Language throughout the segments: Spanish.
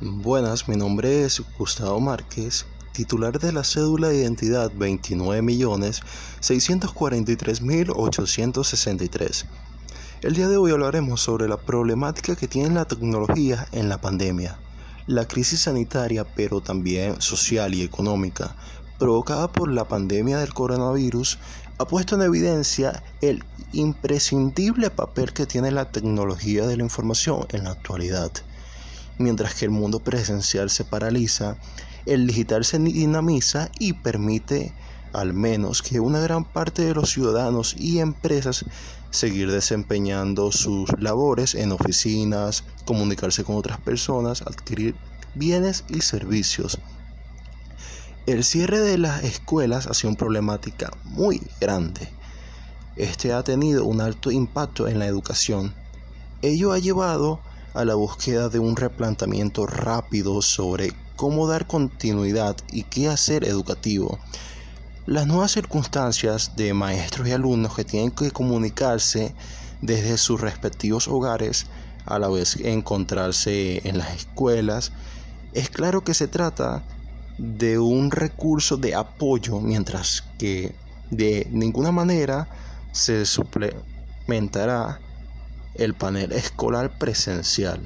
Buenas, mi nombre es Gustavo Márquez, titular de la cédula de identidad 29.643.863. El día de hoy hablaremos sobre la problemática que tiene la tecnología en la pandemia, la crisis sanitaria pero también social y económica provocada por la pandemia del coronavirus ha puesto en evidencia el imprescindible papel que tiene la tecnología de la información en la actualidad mientras que el mundo presencial se paraliza, el digital se dinamiza y permite al menos que una gran parte de los ciudadanos y empresas seguir desempeñando sus labores en oficinas, comunicarse con otras personas, adquirir bienes y servicios. El cierre de las escuelas ha sido una problemática muy grande. Este ha tenido un alto impacto en la educación. Ello ha llevado a la búsqueda de un replanteamiento rápido sobre cómo dar continuidad y qué hacer educativo. Las nuevas circunstancias de maestros y alumnos que tienen que comunicarse desde sus respectivos hogares a la vez encontrarse en las escuelas, es claro que se trata de un recurso de apoyo, mientras que de ninguna manera se suplementará el panel escolar presencial.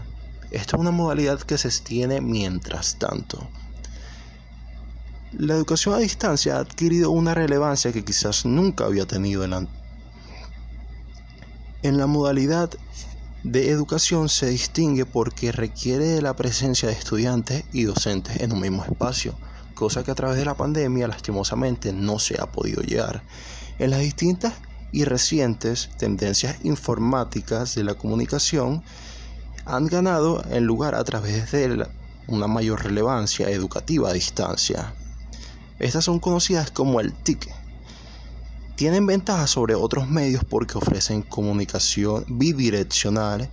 Esta es una modalidad que se extiende mientras tanto. La educación a distancia ha adquirido una relevancia que quizás nunca había tenido en la, en la modalidad de educación se distingue porque requiere de la presencia de estudiantes y docentes en un mismo espacio, cosa que a través de la pandemia lastimosamente no se ha podido llegar. En las distintas y recientes tendencias informáticas de la comunicación han ganado en lugar a través de una mayor relevancia educativa a distancia. Estas son conocidas como el TIC. Tienen ventajas sobre otros medios porque ofrecen comunicación bidireccional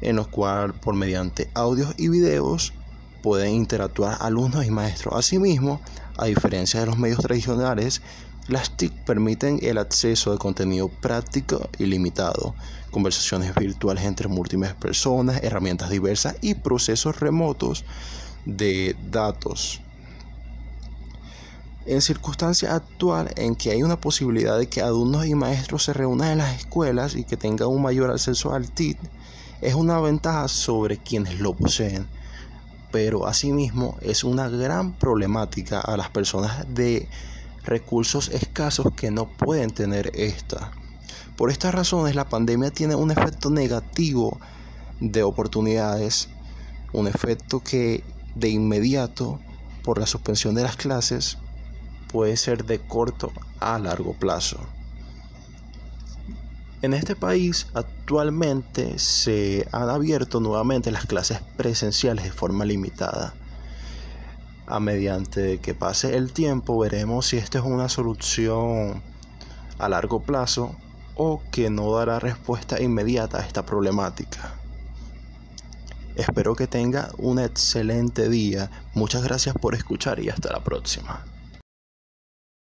en los cuales por mediante audios y videos pueden interactuar alumnos y maestros. Asimismo, a diferencia de los medios tradicionales, las TIC permiten el acceso de contenido práctico y limitado, conversaciones virtuales entre múltiples personas, herramientas diversas y procesos remotos de datos. En circunstancia actual en que hay una posibilidad de que alumnos y maestros se reúnan en las escuelas y que tengan un mayor acceso al TIC, es una ventaja sobre quienes lo poseen pero asimismo es una gran problemática a las personas de recursos escasos que no pueden tener esta. Por estas razones la pandemia tiene un efecto negativo de oportunidades, un efecto que de inmediato por la suspensión de las clases puede ser de corto a largo plazo. En este país actualmente se han abierto nuevamente las clases presenciales de forma limitada a mediante que pase el tiempo veremos si esto es una solución a largo plazo o que no dará respuesta inmediata a esta problemática. Espero que tenga un excelente día. Muchas gracias por escuchar y hasta la próxima.